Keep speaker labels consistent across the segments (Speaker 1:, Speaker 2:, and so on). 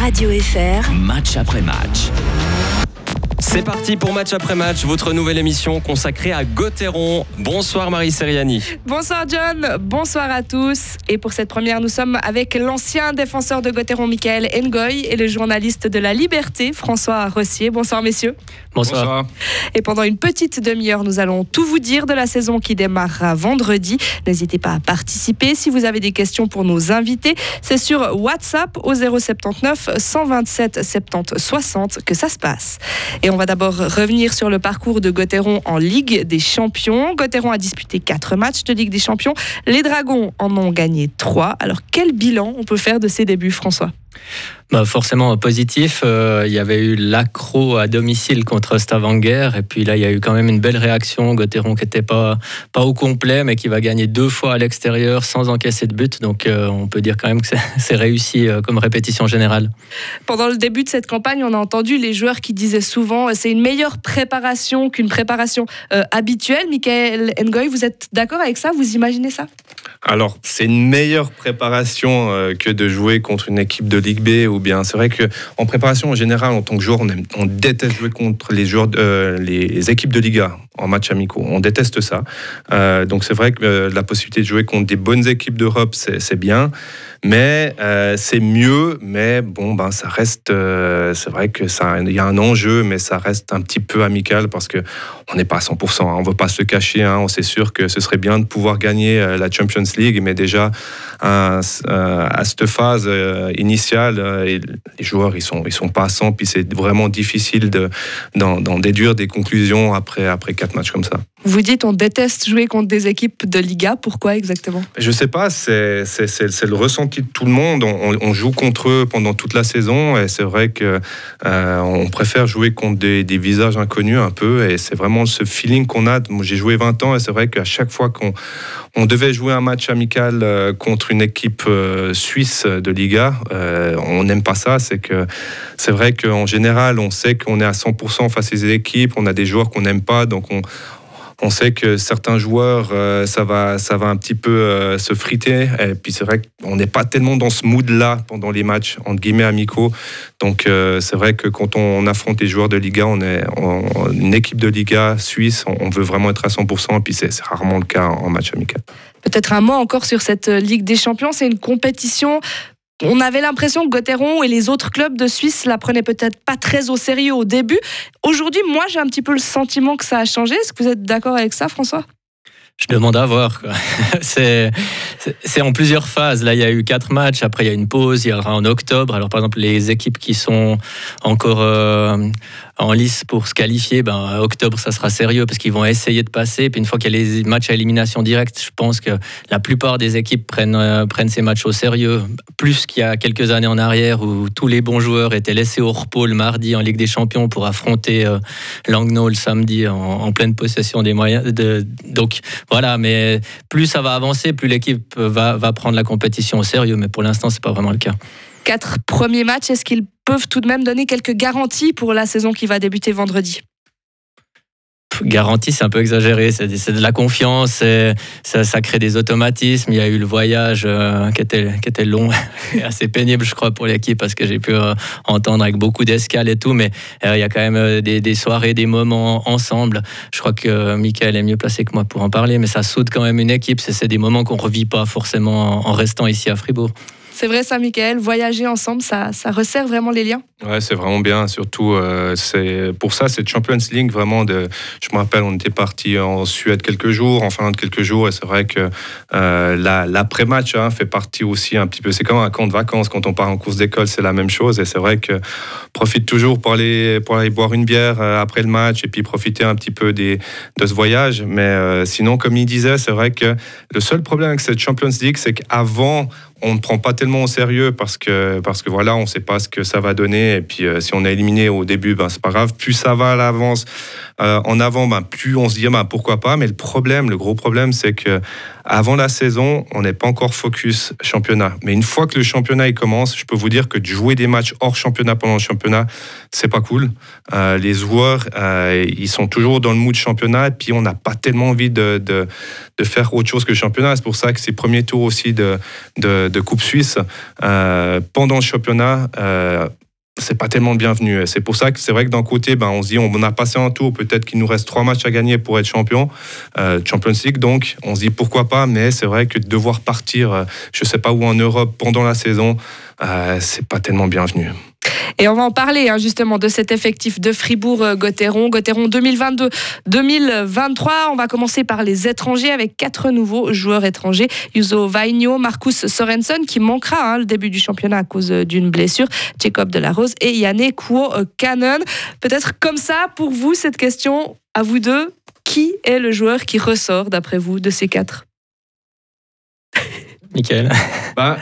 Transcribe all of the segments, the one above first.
Speaker 1: Radio FR.
Speaker 2: Match après match.
Speaker 3: C'est parti pour match après match, votre nouvelle émission consacrée à Gauthieron. Bonsoir Marie Seriani.
Speaker 4: Bonsoir John, bonsoir à tous. Et pour cette première, nous sommes avec l'ancien défenseur de Gauthieron, Michael Ngoy, et le journaliste de La Liberté, François Rossier. Bonsoir messieurs.
Speaker 3: Bonsoir.
Speaker 4: Et pendant une petite demi-heure, nous allons tout vous dire de la saison qui démarrera vendredi. N'hésitez pas à participer si vous avez des questions pour nos invités. C'est sur WhatsApp au 079 127 70 60 que ça se passe. Et on va d'abord revenir sur le parcours de Gauthieron en Ligue des Champions. Gauthieron a disputé quatre matchs de Ligue des Champions. Les Dragons en ont gagné trois. Alors quel bilan on peut faire de ces débuts, François?
Speaker 5: Bah forcément positif. Euh, il y avait eu l'accro à domicile contre Stavanger et puis là il y a eu quand même une belle réaction. Gauthieron qui n'était pas, pas au complet mais qui va gagner deux fois à l'extérieur sans encaisser de but. Donc euh, on peut dire quand même que c'est réussi comme répétition générale.
Speaker 4: Pendant le début de cette campagne, on a entendu les joueurs qui disaient souvent c'est une meilleure préparation qu'une préparation habituelle. Michael Ngoy, vous êtes d'accord avec ça? Vous imaginez ça?
Speaker 6: Alors, c'est une meilleure préparation que de jouer contre une équipe de Ligue B ou bien c'est vrai que en préparation en général en tant que joueur on, déteste jouer contre les joueurs euh, les équipes de Liga en match amicaux on déteste ça. Euh, donc c'est vrai que euh, la possibilité de jouer contre des bonnes équipes d'Europe c'est bien. Mais c'est mieux. Mais bon ben ça reste c'est vrai que ça il y a un enjeu mais ça reste un petit peu amical parce que on n'est pas à 100% hein, on veut pas se cacher hein, on sait sûr que ce serait bien de pouvoir gagner la Champions League mais déjà à, cette phase initiale les joueurs ils sont ils sont pas à 100 puis c'est vraiment difficile de d'en déduire des conclusions après après quatre matchs comme ça.
Speaker 4: Vous dites on déteste jouer contre des équipes de Liga, pourquoi exactement?
Speaker 6: Je sais pas, c'est le ressenti de tout le monde. On, joue contre eux pendant toute la saison et c'est vrai que euh, on préfère jouer contre des, visages inconnus un peu et c'est vraiment ce feeling qu'on a. J'ai joué 20 ans et c'est vrai qu'à chaque fois qu'on on devait jouer un match amical euh, contre une équipe euh, suisse de Liga, on n'aime pas ça. C'est que c'est vrai qu'en général on sait qu'on est à 100% face à ces équipes, on a des joueurs qu'on n'aime pas donc on on sait que certains joueurs, euh, ça, va, ça va un petit peu euh, se friter. Et puis c'est vrai qu'on n'est pas tellement dans ce mood-là pendant les matchs, entre guillemets, amicaux. Donc euh, c'est vrai que quand on affronte les joueurs de Liga, on est une équipe de Liga suisse, on, veut vraiment être à 100%. Et puis c'est rarement le cas en match amical.
Speaker 4: Peut-être un mot encore sur cette Ligue des Champions. C'est une compétition on avait l'impression que Gauthieron et les autres clubs de Suisse la prenaient peut-être pas très au sérieux au début. Aujourd'hui, moi, j'ai un petit peu le sentiment que ça a changé. Est-ce que vous êtes d'accord avec ça, François?
Speaker 5: Je demande à voir. C'est en plusieurs phases. Là, il y a eu quatre matchs. Après, il y a une pause. Il y aura en octobre. Alors, par exemple, les équipes qui sont encore euh, en lice pour se qualifier, ben, octobre, ça sera sérieux parce qu'ils vont essayer de passer. Puis une fois qu'il y a les matchs à élimination directe, je pense que la plupart des équipes prennent, euh, prennent ces matchs au sérieux. Plus qu'il y a quelques années en arrière où tous les bons joueurs étaient laissés au repos le mardi en Ligue des Champions pour affronter euh, Langnau le samedi en, pleine possession des moyens. Donc voilà, mais plus ça va avancer, plus l'équipe va, va prendre la compétition au sérieux. Mais pour l'instant, c'est pas vraiment le cas
Speaker 4: quatre premiers matchs, est-ce qu'ils peuvent tout de même donner quelques garanties pour la saison qui va débuter vendredi
Speaker 5: garantie, c'est un peu exagéré. C'est de la confiance, ça, crée des automatismes. Il y a eu le voyage euh, qui, était, qui long et assez pénible, je crois, pour l'équipe parce que j'ai pu euh, entendre avec beaucoup d'escales et tout. Mais euh, il y a quand même des, des, soirées, des moments ensemble. Je crois que Michael est mieux placé que moi pour en parler, mais ça soude quand même une équipe. C'est des moments qu'on ne revit pas forcément en restant ici à Fribourg.
Speaker 4: C'est vrai ça, Michael, voyager ensemble, ça, resserre vraiment les liens
Speaker 6: Ouais, c'est vraiment bien. Surtout, euh, c'est pour ça, cette Champions League, vraiment, je me rappelle, on était parti en Suède quelques jours, en Finlande quelques jours, et c'est vrai que euh, l'après-match hein, fait partie aussi un petit peu. C'est comme un camp de vacances. Quand on part en course d'école, c'est la même chose. Et c'est vrai que profite toujours pour aller, boire une bière euh, après le match et puis profiter un petit peu de ce voyage. Mais sinon, comme il disait, c'est vrai que le seul problème avec cette Champions League, c'est qu'avant, on ne prend pas tellement au sérieux parce que, parce que voilà, on ne sait pas ce que ça va donner. Et puis, euh, si on est éliminé au début, ben, c'est pas grave. Plus ça va à l'avance, euh, en avant, ben, plus on se dit ben, pourquoi pas. Mais le problème, le gros problème, c'est que avant la saison, on n'est pas encore focus championnat. Mais une fois que le championnat il commence, je peux vous dire que de jouer des matchs hors championnat pendant le championnat, c'est pas cool. Euh, les joueurs, ils sont toujours dans le mood championnat, et puis on n'a pas tellement envie de, de, faire autre chose que le championnat. C'est pour ça que ces premiers tours aussi de de Coupe Suisse pendant le championnat c'est pas tellement bienvenu. C'est pour ça que c'est vrai que d'un côté, ben, on se dit on a passé un tour, peut-être qu'il nous reste trois matchs à gagner pour être champion, euh, Champions League. Donc, on se dit pourquoi pas, mais c'est vrai que devoir partir, euh, je sais pas où en Europe pendant la saison, euh, c'est pas tellement bienvenu.
Speaker 4: Et on va en parler hein, justement de cet effectif de Fribourg-Gotteron. Gotteron 2022-2023. On va commencer par les étrangers avec quatre nouveaux joueurs étrangers. Yuzo Vainio, Marcus Sorensen qui manquera hein, le début du championnat à cause d'une blessure. Jacob Delarose et Yannick Kuo Cannon. Peut-être comme ça pour vous cette question à vous deux. Qui est le joueur qui ressort d'après vous de ces quatre?
Speaker 5: Michael
Speaker 6: bah,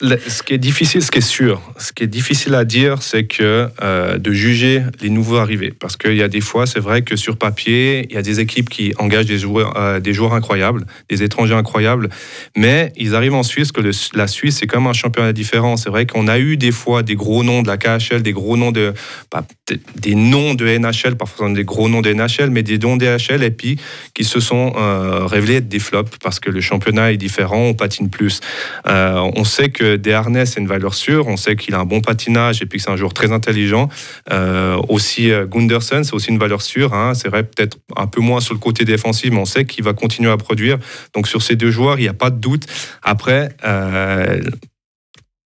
Speaker 6: Ce qui est difficile, ce qui est sûr, ce qui est difficile à dire, c'est que euh, de juger les nouveaux arrivés. Parce qu'il y a des fois, c'est vrai que sur papier, il y a des équipes qui engagent des joueurs, euh, incroyables, des étrangers incroyables, mais ils arrivent en Suisse, que la Suisse, c'est comme un championnat différent. C'est vrai qu'on a eu des fois des gros noms de la KHL, des gros noms de. des noms de NHL, parfois des gros noms de NHL, mais des noms DHL, et puis qui se sont euh, révélés être des flops parce que le championnat est différent, on patine plus. On sait que Desharnais, c'est une valeur sûre. On sait qu'il a un bon patinage et puis que c'est un joueur très intelligent. Euh, aussi, euh, Gunderson, c'est aussi une valeur sûre. Hein. C'est vrai, peut-être un peu moins sur le côté défensif, mais on sait qu'il va continuer à produire. Donc, sur ces deux joueurs, il n'y a pas de doute. Après,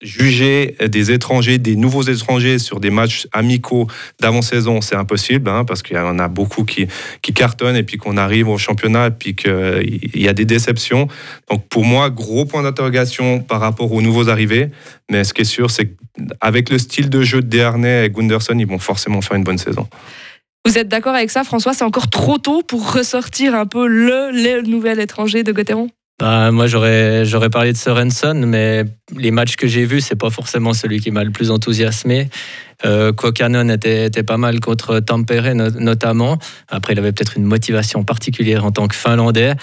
Speaker 6: juger des étrangers, des nouveaux étrangers sur des matchs amicaux d'avant-saison, c'est impossible, hein, parce qu'il y en a beaucoup qui, cartonnent et puis qu'on arrive au championnat et puis qu'il y a des déceptions. Donc pour moi, gros point d'interrogation par rapport aux nouveaux arrivés. Mais ce qui est sûr, c'est qu'avec le style de jeu de Desharnais et Gunderson, ils vont forcément faire une bonne saison.
Speaker 4: Vous êtes d'accord avec ça, François? C'est encore trop tôt pour ressortir un peu le, le nouvel étranger de Gauthieron
Speaker 5: bah, moi, j'aurais, j'aurais parlé de Sorensen, mais les matchs que j'ai vus, c'est pas forcément celui qui m'a le plus enthousiasmé. Euh, était, était, pas mal contre Tampere notamment. Après, il avait peut-être une motivation particulière en tant que Finlandais.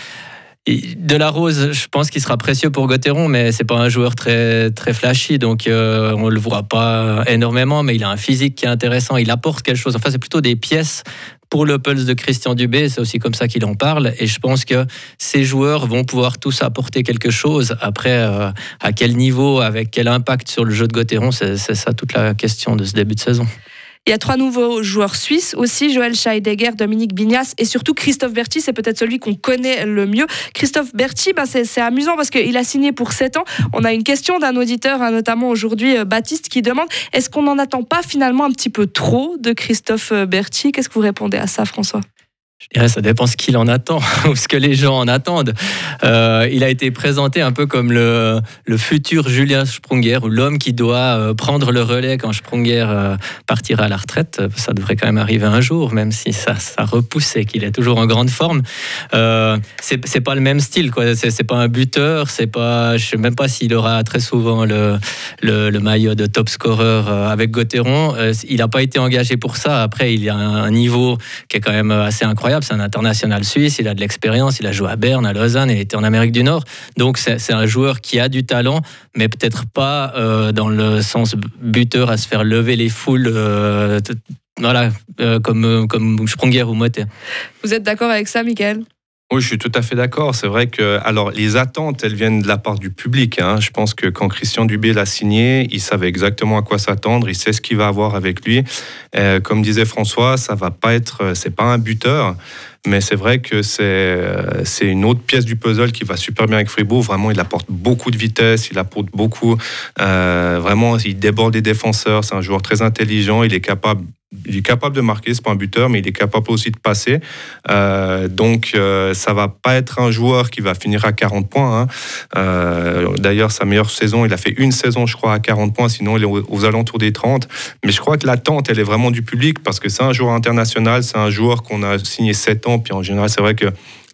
Speaker 5: de la Rose, je pense qu'il sera précieux pour Gauthieron, mais c'est pas un joueur très très flashy, donc euh, on le voit pas énormément. Mais il a un physique qui est intéressant, il apporte quelque chose. Enfin, c'est plutôt des pièces pour le Pulse de Christian Dubé, c'est aussi comme ça qu'il en parle. Et je pense que ces joueurs vont pouvoir tous apporter quelque chose. Après, euh, à quel niveau, avec quel impact sur le jeu de Gauthieron, c'est ça toute la question de ce début de saison.
Speaker 4: Il y a trois nouveaux joueurs suisses aussi, Joël Scheidegger, Dominique Bignas et surtout Christophe Berti, c'est peut-être celui qu'on connaît le mieux. Christophe Berti, bah c'est amusant parce qu'il a signé pour 7 ans. On a une question d'un auditeur, hein, notamment aujourd'hui euh, Baptiste, qui demande est-ce qu'on n'en attend pas finalement un petit peu trop de Christophe euh, Berti? Qu'est-ce que vous répondez à ça, François?
Speaker 5: Ça dépend ce qu'il en attend ou ce que les gens en attendent. Euh, il a été présenté un peu comme le, futur Julien Sprunger ou l'homme qui doit euh, prendre le relais quand Sprunger euh, partira à la retraite. Ça devrait quand même arriver un jour, même si ça, repousse et qu'il est toujours en grande forme. Euh, c'est pas le même style, quoi. C'est pas un buteur. C'est pas, je sais même pas s'il aura très souvent le, le, maillot de top scorer avec Gauthieron. il n'a pas été engagé pour ça. Après, il a un niveau qui est quand même assez incroyable c'est un international suisse, il a de l'expérience, il a joué à Berne, à Lausanne, il était en Amérique du Nord. Donc c'est un joueur qui a du talent, mais peut-être pas euh, dans le sens buteur à se faire lever les foules. Euh, voilà, euh, comme, comme ou Motet.
Speaker 4: Vous êtes d'accord avec ça, Michael
Speaker 6: oui, je suis tout à fait d'accord. C'est vrai que, alors, les attentes, elles viennent de la part du public. Hein. Je pense que quand Christian Dubé l'a signé, il savait exactement à quoi s'attendre. Il sait ce qu'il va avoir avec lui. Euh, comme disait François, ça va pas être, c'est pas un buteur. Mais c'est vrai que c'est euh, c'est une autre pièce du puzzle qui va super bien avec Fribourg. Vraiment, il apporte beaucoup de vitesse, il apporte beaucoup. Euh, vraiment, il déborde les défenseurs. C'est un joueur très intelligent. Il est capable il est capable de marquer, c'est pas un buteur, mais il est capable aussi de passer. Euh, donc, euh, ça va pas être un joueur qui va finir à 40 points. Hein. Euh, D'ailleurs, sa meilleure saison, il a fait une saison, je crois, à 40 points. Sinon, il est aux, alentours des 30. Mais je crois que l'attente, elle est vraiment du public parce que c'est un joueur international, c'est un joueur qu'on a signé 7 ans. Puis en général, c'est vrai que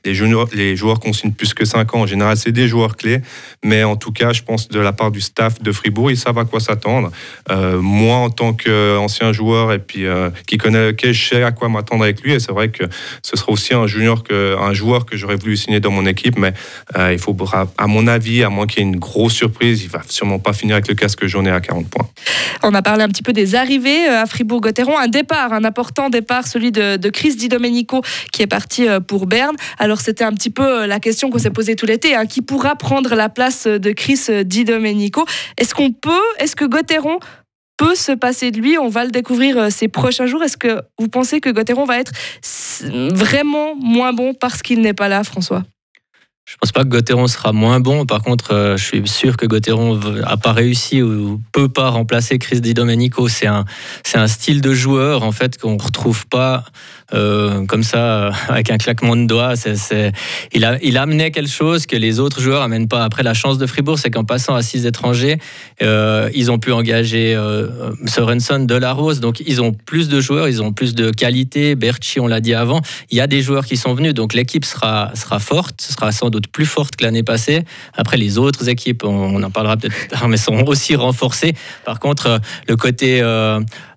Speaker 6: les, joueurs qu'on signe plus que 5 ans, en général, c'est des joueurs clés. Mais en tout cas, je pense de la part du staff de Fribourg, ils savent à quoi s'attendre. Euh, moi, en tant qu'ancien joueur et puis euh, qui connaît le je sais à quoi m'attendre avec lui. Et c'est vrai que ce sera aussi un junior, un joueur que j'aurais voulu signer dans mon équipe. Mais euh, il faut, à mon avis, à moins qu'il y ait une grosse surprise, il va sûrement pas finir avec le casque jaune à 40 points.
Speaker 4: On a parlé un petit peu des arrivées à Fribourg-Gotteron. Un départ, un important départ, celui de, de Chris Di Domenico qui est parti pour Berne. Alors c'était un petit peu la question qu'on s'est posée tout l'été. Hein. Qui pourra prendre la place de Chris Di Domenico? Est-ce qu'on peut, est-ce que Gotteron peut se passer de lui? On va le découvrir euh, ces prochains jours. Est-ce que vous pensez que Gauthieron va être vraiment moins bon parce qu'il n'est pas là, François?
Speaker 5: Je pense pas que Gauthieron sera moins bon. Par contre, euh, je suis sûr que Gauthieron n'a pas réussi ou peut pas remplacer Chris Di Domenico. C'est un, c'est un style de joueur en fait qu'on retrouve pas euh, comme ça, euh, avec un claquement de doigts. C'est, il, a, il amenait quelque chose que les autres joueurs n'amènent pas. Après, la chance de Fribourg, c'est qu'en passant à six étrangers, euh, ils ont pu engager euh, Sorensen, Delarose. Donc, ils ont plus de joueurs, ils ont plus de qualité. Berchi, on l'a dit avant. Il y a des joueurs qui sont venus. Donc, l'équipe sera, sera forte, sera sans doute plus forte que l'année passée. Après, les autres équipes, on, en parlera peut-être plus tard, mais sont aussi renforcées. Par contre, le côté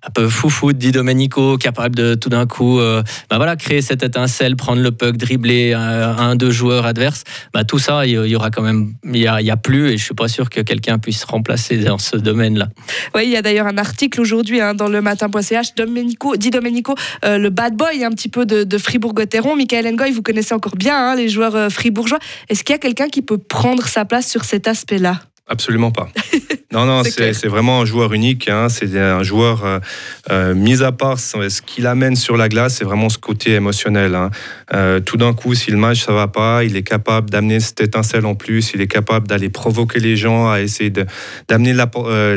Speaker 5: un peu foufou de Di Domenico, capable de tout d'un coup euh, bah voilà, créer cette étincelle, prendre le puck, dribbler un, deux joueurs adverses. Bah, tout ça, il y aura quand même, il n'y a, plus et je suis pas sûr que quelqu'un puisse remplacer dans ce domaine-là.
Speaker 4: Oui, il y a d'ailleurs un article aujourd'hui hein, dans le matin.ch, Domenico, Di Domenico, euh, le bad boy un petit peu de, de Fribourg-Gotteron. Michael Engoy, vous connaissez encore bien hein, les joueurs euh, fribourgeois. Est-ce qu'il y a quelqu'un qui peut prendre sa place sur cet aspect-là?
Speaker 6: Absolument pas. Non, non, c'est vraiment un joueur unique. Hein. C'est un joueur, euh, euh, mis à part ce qu'il amène sur la glace, c'est vraiment ce côté émotionnel. Hein. Euh, tout d'un coup, si le match ça va pas, il est capable d'amener cette étincelle en plus. Il est capable d'aller provoquer les gens, à essayer d'amener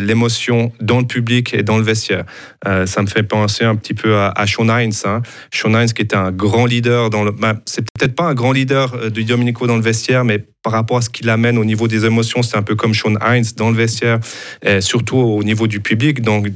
Speaker 6: l'émotion dans le public et dans le vestiaire. ça me fait penser un petit peu à, Sean Hines. Hein. Sean Hines qui était un grand leader dans le. Ben, c'est peut-être pas un grand leader de Domenico dans le vestiaire, mais par rapport à ce qu'il amène au niveau des émotions, c'est un peu comme Sean Hines dans le vestiaire, surtout au niveau du public. Donc,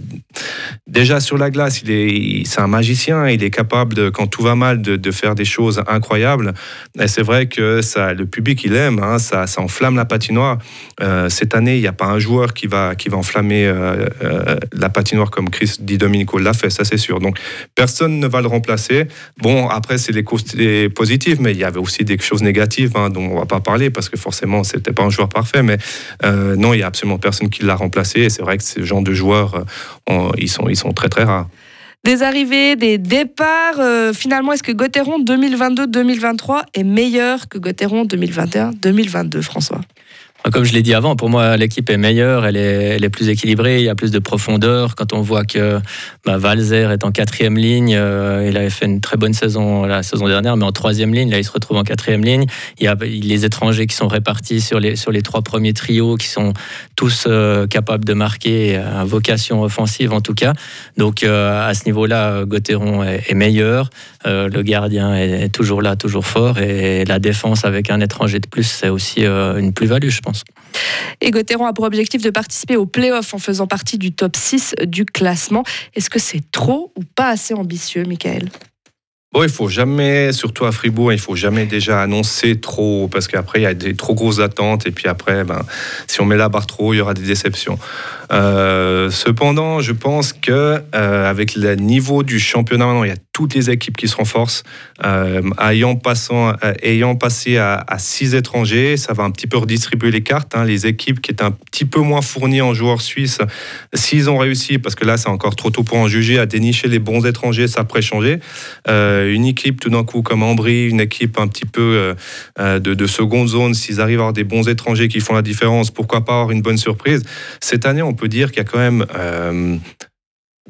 Speaker 6: déjà sur la glace, il est, c'est un magicien. Il est capable, de, quand tout va mal, de, faire des choses incroyables. Et c'est vrai que ça, le public, il aime. Hein, ça, ça enflamme la patinoire. Euh, cette année, il n'y a pas un joueur qui va, qui va enflammer euh, euh, la patinoire comme Chris Di Domenico l'a fait, ça c'est sûr. Donc, personne ne va le remplacer. Bon, après, c'est les côtés positifs, mais il y avait aussi des choses négatives hein, dont on ne va pas parler parce que forcément, c'était pas un joueur parfait, mais euh, non, il y a absolument personne qui l'a remplacé. Et c'est vrai que ce genre de joueurs, euh, ils, sont, ils sont très très rares.
Speaker 4: Des arrivées, des départs. Euh, finalement, est-ce que Gauthieron 2022-2023 est meilleur que Gauthieron 2021-2022, François?
Speaker 5: Comme je l'ai dit avant, pour moi, l'équipe est meilleure, elle est, plus équilibrée, il y a plus de profondeur. Quand on voit que bah, Valzer est en quatrième ligne, euh, il avait fait une très bonne saison la saison dernière, mais en troisième ligne, là, il se retrouve en quatrième ligne. Il y a les étrangers qui sont répartis sur les, trois premiers trios, qui sont tous euh, capables de marquer, à vocation offensive en tout cas. Donc, euh, à ce niveau-là, Gauthieron est, meilleur. le gardien est, toujours là, toujours fort. Et la défense avec un étranger de plus, c'est aussi une plus-value, je pense.
Speaker 4: Et Gauthieron a pour objectif de participer au play-off en faisant partie du top 6 du classement. Est-ce que c'est trop ou pas assez ambitieux, Michael?
Speaker 6: Bon, il faut jamais, surtout à Fribourg, il faut jamais déjà annoncer trop, parce qu'après, il y a des trop grosses attentes, et puis après, ben, si on met la barre trop il y aura des déceptions. Euh, cependant, je pense que euh, avec le niveau du championnat maintenant, il y a toutes les équipes qui se renforcent. Euh, ayant, passant, ayant passé à, six étrangers, ça va un petit peu redistribuer les cartes. Hein. Les équipes qui étaient un petit peu moins fournies en joueurs suisses, s'ils ont réussi, parce que là, c'est encore trop tôt pour en juger, à dénicher les bons étrangers, ça pourrait changer. Une équipe tout d'un coup comme Ambry, une équipe un petit peu de, de, seconde zone, s'ils arrivent à avoir des bons étrangers qui font la différence, pourquoi pas avoir une bonne surprise? Cette année, on peut dire qu'il y a quand même euh,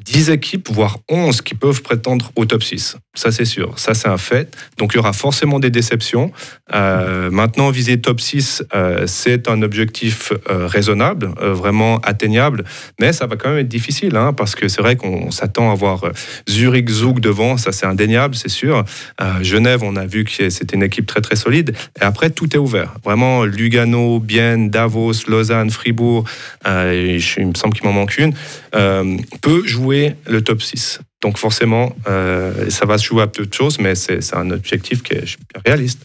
Speaker 6: 10 équipes, voire 11 qui peuvent prétendre au top 6. Ça, c'est sûr. Ça, c'est un fait. Donc, il y aura forcément des déceptions. Euh, maintenant, viser top 6, euh, c'est un objectif euh, raisonnable, vraiment atteignable. Mais ça va quand même être difficile, hein, parce que c'est vrai qu'on s'attend à voir Zurich, Zug devant. Ça, c'est indéniable, c'est sûr. Genève, on a vu que c'était une équipe très, très solide. Et après, tout est ouvert. Vraiment, Lugano, Bienne, Davos, Lausanne, Fribourg, il me semble qu'il m'en manque une, peut jouer le top 6. Donc forcément, euh, ça va se jouer à peu de choses, mais c'est un objectif qui est réaliste.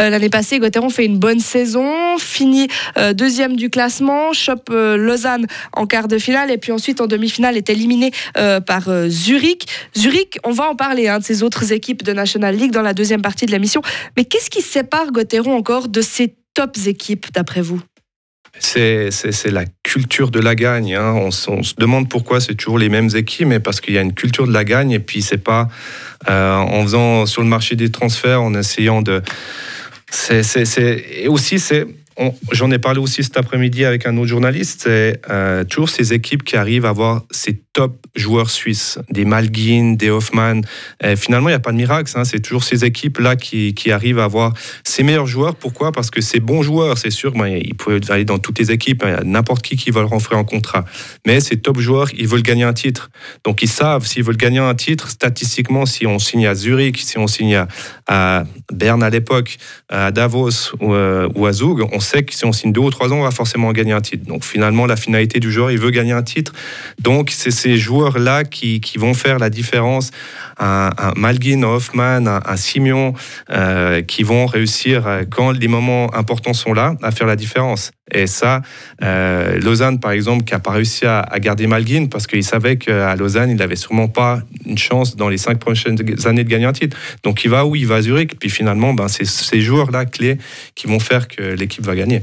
Speaker 4: Euh, l'année passée, Gauthieron fait une bonne saison, finit euh, deuxième du classement, chope Lausanne en quart de finale et puis ensuite en demi-finale est éliminé par Zurich. Zurich, on va en parler hein, de ces autres équipes de National League dans la deuxième partie de la mission. Mais qu'est-ce qui sépare Gauthieron encore de ces tops équipes d'après vous?
Speaker 6: C'est la culture de la gagne. Hein. On, se demande pourquoi c'est toujours les mêmes équipes, mais parce qu'il y a une culture de la gagne et puis c'est pas euh, en faisant sur le marché des transferts, en essayant de. C'est et aussi c'est J'en ai parlé aussi cet après-midi avec un autre journaliste. C'est euh, toujours ces équipes qui arrivent à avoir ces top joueurs suisses, des Malguin, des Hoffman. finalement, il n'y a pas de miracle. Hein. c'est toujours ces équipes-là qui, arrivent à avoir ces meilleurs joueurs. Pourquoi? Parce que ces bons joueurs, c'est sûr, ben, ils peuvent aller dans toutes les équipes. Il y a n'importe qui qui va le rentrer en contrat. Mais ces top joueurs, ils veulent gagner un titre. Donc, ils savent s'ils veulent gagner un titre, statistiquement, si on signe à Zurich, si on signe à, Berne à l'époque, à Davos ou, euh, à Zug, on sait que si on signe deux ou trois ans, on va forcément gagner un titre. Donc finalement, la finalité du joueur, il veut gagner un titre. Donc c'est ces joueurs-là qui, vont faire la différence. Un, un Malguin, Hoffman, un, un euh, qui vont réussir, euh, quand les moments importants sont là, à faire la différence. Et ça, euh, Lausanne, par exemple, qui n'a pas réussi à, garder Malguin parce qu'il savait qu'à Lausanne, il n'avait sûrement pas une chance dans les cinq prochaines années de gagner un titre. Donc il va où? Il va à Zurich. Puis finalement, ben, c'est ces joueurs-là clés qui vont faire que l'équipe va gagner.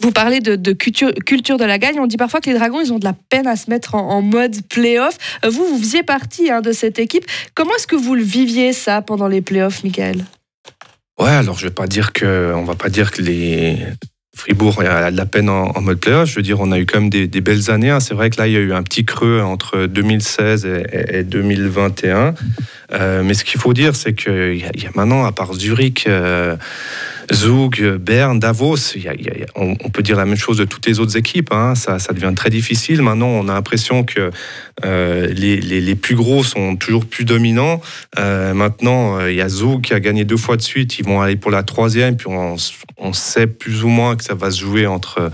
Speaker 4: Vous parlez de, culture, de la gagne. On dit parfois que les Dragons, ils ont de la peine à se mettre en, mode playoff. Euh, vous, vous faisiez partie hein, de cette équipe. Comment est-ce que vous le viviez, ça, pendant les playoffs, Michael?
Speaker 6: Ouais, alors je vais pas dire que, on va pas dire que les Fribourg a de la peine en, mode playoff. Je veux dire, on a eu quand même des, belles années. Hein. C'est vrai que là, il y a eu un petit creux entre 2016 et, 2021. Euh, mais ce qu'il faut dire, c'est qu'il y, a maintenant, à part Zurich, euh, Zug, Berne, Davos, on, peut dire la même chose de toutes les autres équipes. Hein. Ça, devient très difficile. Maintenant, on a l'impression que euh, les, plus gros sont toujours plus dominants. Euh, maintenant, euh, il y a Zug qui a gagné deux fois de suite. Ils vont aller pour la troisième. Puis on, on sait plus ou moins que ça va se jouer entre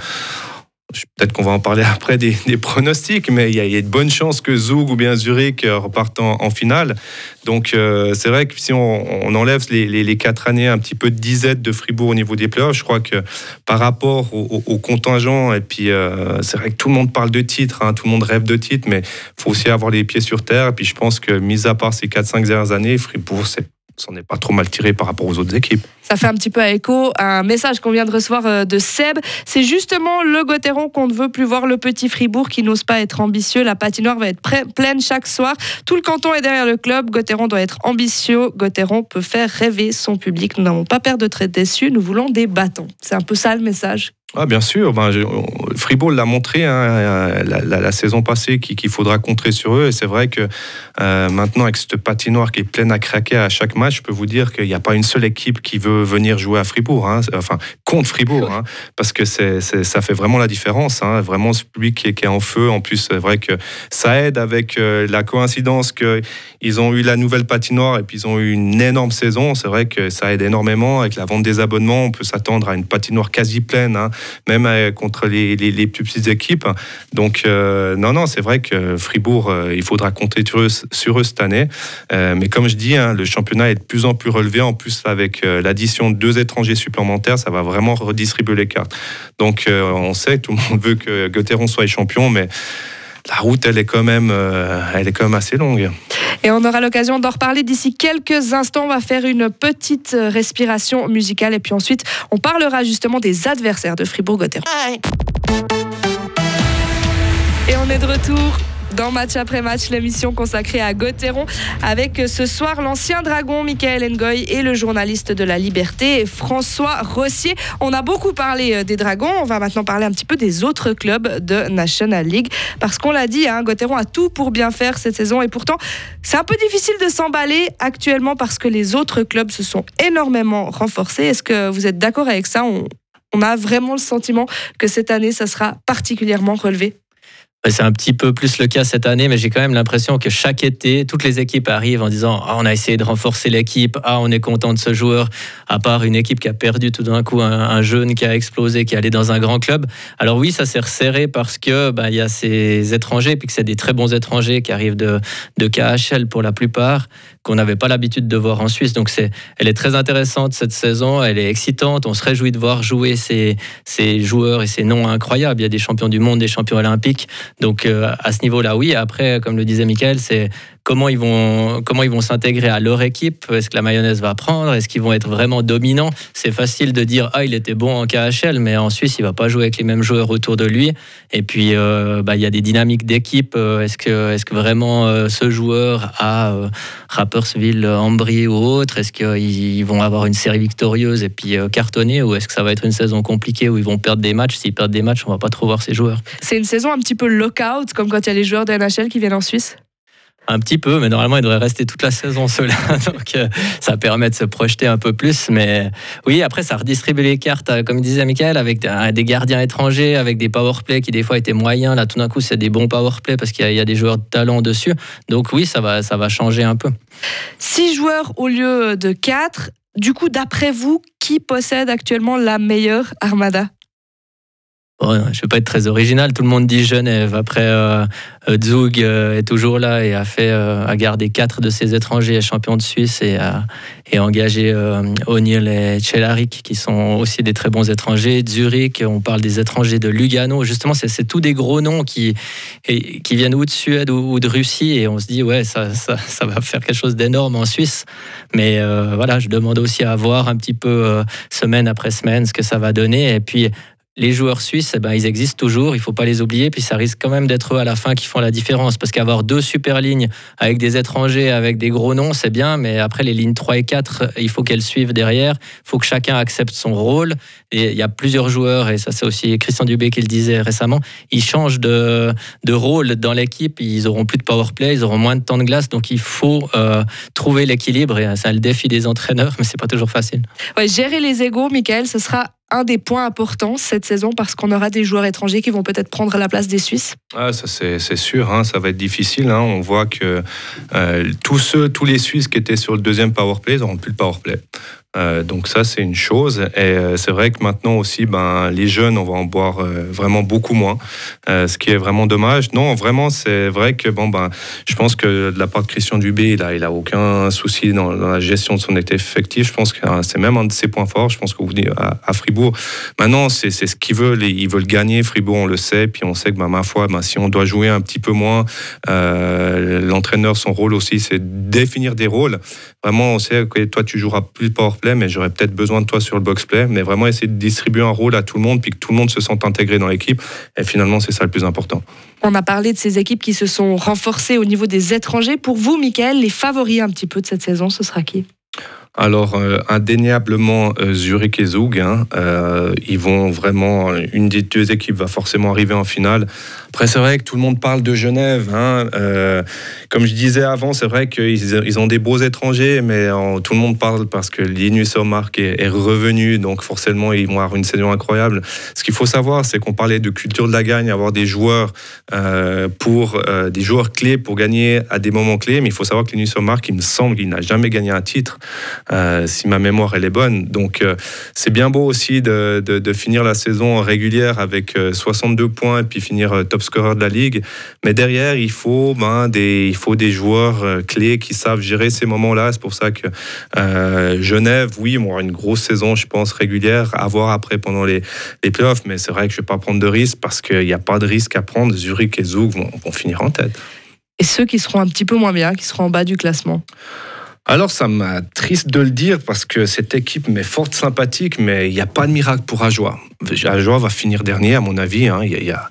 Speaker 6: Peut-être qu'on va en parler après des, pronostics, mais il y, a de bonnes chances que Zug ou bien Zurich euh, repartent en, finale. Donc euh, c'est vrai que si on, enlève les, quatre années un petit peu de disette de Fribourg au niveau des playoffs, je crois que par rapport au, contingent, et puis euh, c'est vrai que tout le monde parle de titres, hein, tout le monde rêve de titres, mais il faut aussi avoir les pieds sur terre. Et puis je pense que, mis à part ces 4-5 dernières années, Fribourg, c'est s'en est pas trop mal tiré par rapport aux autres équipes.
Speaker 4: Ça fait un petit peu à écho un message qu'on vient de recevoir euh, de Seb. C'est justement le Gauthieron qu'on ne veut plus voir, le petit Fribourg qui n'ose pas être ambitieux. La patinoire va être pleine chaque soir. Tout le canton est derrière le club. Gauthieron doit être ambitieux. Gauthieron peut faire rêver son public. Nous n'avons pas peur de être déçus. Nous voulons des bâtons. C'est un peu ça le message
Speaker 6: ah, bien sûr, ben, Fribourg l'a montré hein, euh, la, saison passée qu'il faudra contrer sur eux. Et c'est vrai que euh, maintenant, avec cette patinoire qui est pleine à craquer à chaque match, je peux vous dire qu'il n'y a pas une seule équipe qui veut venir jouer à Fribourg, hein, enfin contre Fribourg, hein, parce que ça fait vraiment la différence. vraiment, ce public qui est, en feu. En plus, c'est vrai que ça aide avec euh, la coïncidence qu'ils ont eu la nouvelle patinoire et puis ils ont eu une énorme saison. C'est vrai que ça aide énormément. Avec la vente des abonnements, on peut s'attendre à une patinoire quasi pleine même euh, contre les, plus petites équipes. Donc, euh, non, non, c'est vrai que Fribourg, euh, il faudra compter sur eux, cette année. mais comme je dis, hein, le championnat est de plus en plus relevé. En plus, avec l'addition de deux étrangers supplémentaires, ça va vraiment redistribuer les cartes. Donc, on sait, tout le monde veut que Gauthieron soit champion, mais la route, elle est quand même, elle est quand même assez longue.
Speaker 4: Et on aura l'occasion d'en reparler d'ici quelques instants. On va faire une petite respiration musicale et puis ensuite on parlera justement des adversaires de Fribourg-Gotteron. Et on est de retour dans Match après Match, l'émission consacrée à Gauthieron, avec ce soir l'ancien dragon Michael Ngoy et le journaliste de la Liberté François Rossier. On a beaucoup parlé euh, des dragons, on va maintenant parler un petit peu des autres clubs de National League, parce qu'on l'a dit, hein, a tout pour bien faire cette saison, et pourtant c'est un peu difficile de s'emballer actuellement parce que les autres clubs se sont énormément renforcés. Est-ce que vous êtes d'accord avec ça? On, on a vraiment le sentiment que cette année, ça sera particulièrement relevé?
Speaker 5: C'est un petit peu plus le cas cette année, mais j'ai quand même l'impression que chaque été, toutes les équipes arrivent en disant ah, on a essayé de renforcer l'équipe, ah, on est content de ce joueur, à part une équipe qui a perdu tout d'un coup un, jeune qui a explosé, qui est allé dans un grand club. Alors oui, ça s'est resserré parce que bah, il y a ces étrangers, puis que c'est des très bons étrangers qui arrivent de, de KHL pour la plupart, qu'on n'avait pas l'habitude de voir en Suisse. Donc c'est, elle est très intéressante cette saison, elle est excitante. On se réjouit de voir jouer ces, ces joueurs et ces noms incroyables. Il y a des champions du monde, des champions olympiques. Donc euh, à ce niveau-là, oui. Après, comme le disait Michael, c'est comment ils vont comment ils vont s'intégrer à leur équipe? Est-ce que la mayonnaise va prendre? Est-ce qu'ils vont être vraiment dominants? C'est facile de dire ah il était bon en KHL, mais en Suisse il va pas jouer avec les mêmes joueurs autour de lui. Et puis euh, bah, il y a des dynamiques d'équipe. Euh, est-ce que est-ce que vraiment euh, ce joueur à Rappersville, Ambry ou autre, est-ce qu'ils vont avoir une série victorieuse et puis cartonner ou est-ce que ça va être une saison compliquée où ils vont perdre des matchs? S'ils perdent des matchs, on va pas trop voir ces joueurs.
Speaker 4: C'est une saison un petit peu lockout, comme quand il y a les joueurs de NHL qui viennent en Suisse?
Speaker 5: Un petit peu, mais normalement, il devrait rester toute la saison cela. Donc, euh, ça permet de se projeter un peu plus. Mais oui, après, ça redistribue les cartes, euh, comme disait Michael, avec des gardiens étrangers, avec des powerplay qui, des fois, étaient moyens. Là, tout d'un coup, c'est des bons powerplay parce qu'il y, a des joueurs de talent dessus. Donc, oui, ça va, ça va changer un peu.
Speaker 4: Six joueurs au lieu de quatre. Du coup, d'après vous, qui possède actuellement la meilleure armada?
Speaker 5: Je ne vais pas être très original, tout le monde dit Genève. Après, euh, euh, Zug euh, est toujours là et a fait a gardé quatre de ses étrangers champions de Suisse et a, et engagé O'Neill et Chelaric qui sont aussi des très bons étrangers. Zurich, on parle des étrangers de Lugano. Justement, c'est tous des gros noms qui, qui viennent ou de Suède ou, de Russie et on se dit ouais ça, ça, ça va faire quelque chose d'énorme en Suisse. Mais voilà, je demande aussi à voir un petit peu semaine après semaine ce que ça va donner et puis les joueurs suisses, eh ben, ils existent toujours, il ne faut pas les oublier, puis ça risque quand même d'être eux à la fin qui font la différence, parce qu'avoir deux super lignes avec des étrangers, avec des gros noms, c'est bien, mais après les lignes 3 et 4, il faut qu'elles suivent derrière, il faut que chacun accepte son rôle, et il y a plusieurs joueurs, et ça c'est aussi Christian Dubé qui le disait récemment, ils changent de, rôle dans l'équipe, ils auront plus de power play, ils auront moins de temps de glace, donc il faut euh, trouver l'équilibre, et c'est le défi des entraîneurs, mais c'est pas toujours facile.
Speaker 4: Gérer les égaux, Michael, ce sera un des points importants cette saison parce qu'on aura des joueurs étrangers qui vont peut-être prendre la place des Suisses
Speaker 6: ah, Ça, c'est sûr, hein, ça va être difficile. Hein. On voit que euh, tous, ceux, tous les Suisses qui étaient sur le deuxième powerplay n'auront plus de powerplay. Euh, donc ça, c'est une chose. Et euh, c'est vrai que maintenant aussi, ben, les jeunes, on va en boire euh, vraiment beaucoup moins, ce qui est vraiment dommage. Non, vraiment, c'est vrai que bon, ben, je pense que de la part de Christian Dubé, il a, il a aucun souci dans, la gestion de son effectif. Je pense que c'est même un de ses points forts. Je pense vous venez à, Fribourg. Maintenant, c'est ce qu'ils veulent. Ils veulent gagner. Fribourg, on le sait. Puis on sait que, ben, ma foi, ben, si on doit jouer un petit peu moins, l'entraîneur, son rôle aussi, c'est définir des rôles. Vraiment, on sait que toi, tu joueras plus power play, mais j'aurais peut-être besoin de toi sur le box play. Mais vraiment essayer de distribuer un rôle à tout le monde, puis que tout le monde se sente intégré dans l'équipe. Et finalement, c'est ça le plus important.
Speaker 4: On a parlé de ces équipes qui se sont renforcées au niveau des étrangers. Pour vous, Michael, les favoris un petit peu de cette saison, ce sera qui?
Speaker 6: Alors, euh, indéniablement, euh, Zurich et Zug, hein, euh, ils vont vraiment, une des deux équipes va forcément arriver en finale. Après, c'est vrai que tout le monde parle de Genève. Hein, comme je disais avant, c'est vrai qu'ils ils ont des beaux étrangers, mais tout le monde parle parce que Linus Omark est, est, revenu, donc forcément, ils vont avoir une saison incroyable. Ce qu'il faut savoir, c'est qu'on parlait de culture de la gagne, avoir des joueurs pour des joueurs clés pour gagner à des moments clés, mais il faut savoir que Linus Omark, il me semble qu'il n'a jamais gagné un titre. Euh, si ma mémoire elle est bonne. Donc euh, c'est bien beau aussi de, finir la saison régulière avec 62 euh, points et puis finir top scorer de la ligue. Mais derrière, il faut, ben, des, il faut des joueurs clés qui savent gérer ces moments-là. C'est pour ça que Genève, oui, on aura une grosse saison, je pense, régulière à voir après pendant les, les playoffs. Mais c'est vrai que je ne vais pas prendre de risque parce qu'il n'y a pas de risque à prendre. Zurich et Zug vont finir en tête.
Speaker 4: Et ceux qui seront un petit peu moins bien, qui seront en bas du classement?
Speaker 6: Alors, ça m'a triste de le dire parce que cette équipe m'est forte sympathique, mais il n'y a pas de miracle pour Ajoie. Ajoie va finir dernier, à mon avis. Hein. Il n'y a,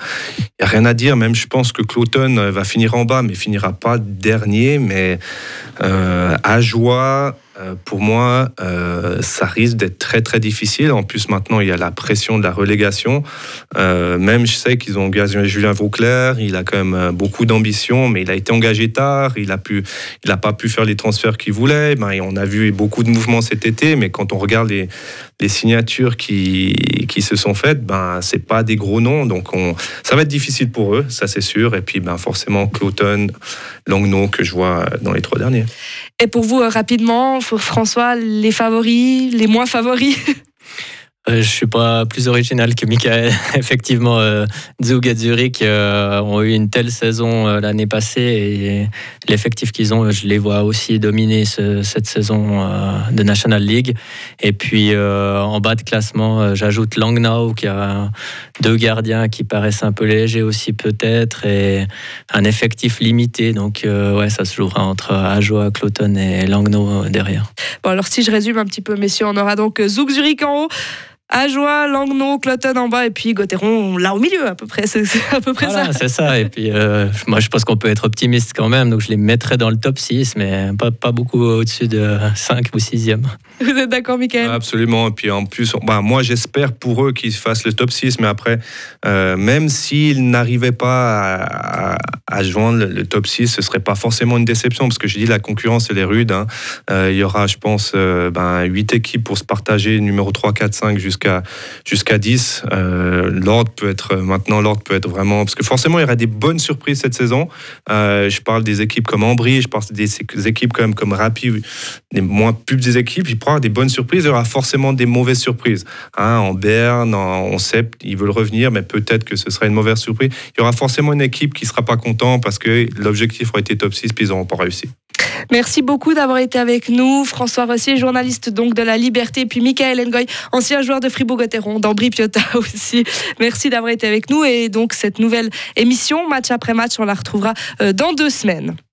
Speaker 6: rien à dire. Même, je pense que Cloton va finir en bas, mais finira pas dernier. Mais euh, Ajoie euh, pour moi, euh, ça risque d'être très très difficile. En plus, maintenant, il y a la pression de la relégation. Euh, même, je sais qu'ils ont engagé Julien Vauclair. Il a quand même beaucoup d'ambition, mais il a été engagé tard. Il a pu, il n'a pas pu faire les transferts qu'il voulait. Ben, on a vu beaucoup de mouvements cet été, mais quand on regarde les, signatures qui, qui se sont faites, ben, c'est pas des gros noms. Donc, on, ça va être difficile pour eux, ça c'est sûr. Et puis, ben, forcément, Cloton, Langnau que je vois dans les trois derniers.
Speaker 4: Et pour vous, rapidement, François, les favoris, les moins favoris
Speaker 5: je suis pas plus original que Michael. Effectivement, euh, Zug et Zurich euh, ont eu une telle saison euh, l'année passée et l'effectif qu'ils ont, je les vois aussi dominer ce- cette saison euh, de National League. Et puis euh, en bas de classement, euh, j'ajoute Langnau qui a deux gardiens qui paraissent un peu légers aussi peut-être et un effectif limité. Donc euh, ouais, ça se jouera entre Ajoa, Cloton et Langnau euh, derrière.
Speaker 4: Bon, alors si je résume un petit peu, messieurs, on aura donc Zouk Zurich en haut. Ajoie, Langnau, Cloton en bas et puis Gauthieron là au milieu à peu près. C'est à peu près
Speaker 5: Voilà,
Speaker 4: ça.
Speaker 5: c'est ça. Et puis, euh, moi, je pense qu'on peut être optimiste quand même. Donc, je les mettrais dans le top 6, mais pas, pas beaucoup au-dessus de 5 ou 6e.
Speaker 4: Vous êtes d'accord, Michael?
Speaker 6: Absolument. Et puis en plus, bah, moi j'espère pour eux qu'ils fassent le top 6, mais après, euh, même s'ils n'arrivaient pas à, à- à joindre le, le top 6, ce serait pas forcément une déception, parce que je dis la concurrence elle est rude. hein. Euh, il y aura, je pense, euh, ben, 8 équipes pour se partager, numéro 3, 4, 5 jusqu'à jusqu'à 10. Euh, l'ordre peut être, maintenant, l'ordre peut être vraiment. Parce que forcément, il y aura des bonnes surprises cette saison. Euh, je parle des équipes comme Ambry, je parle des équipes quand même comme Rapid, des moins plus petites équipes, il pourra y avoir des bonnes surprises, il y aura forcément des mauvaises surprises. Hein, en Berne, en, en Sept, ils veulent revenir, mais peut-être que ce sera une mauvaise surprise. Il y aura forcément une équipe qui ne sera pas content parce que l'objectif aurait été top 6, puis ils n'auront pas réussi.
Speaker 4: Merci beaucoup d'avoir été avec nous. François Rossier, journaliste donc de La Liberté, puis Michael Ngoy, ancien joueur de Fribourg-Gotteron, d'Ambry Piotta aussi. Merci d'avoir été avec nous. Et donc, cette nouvelle émission, match après match, on la retrouvera euh, dans deux semaines.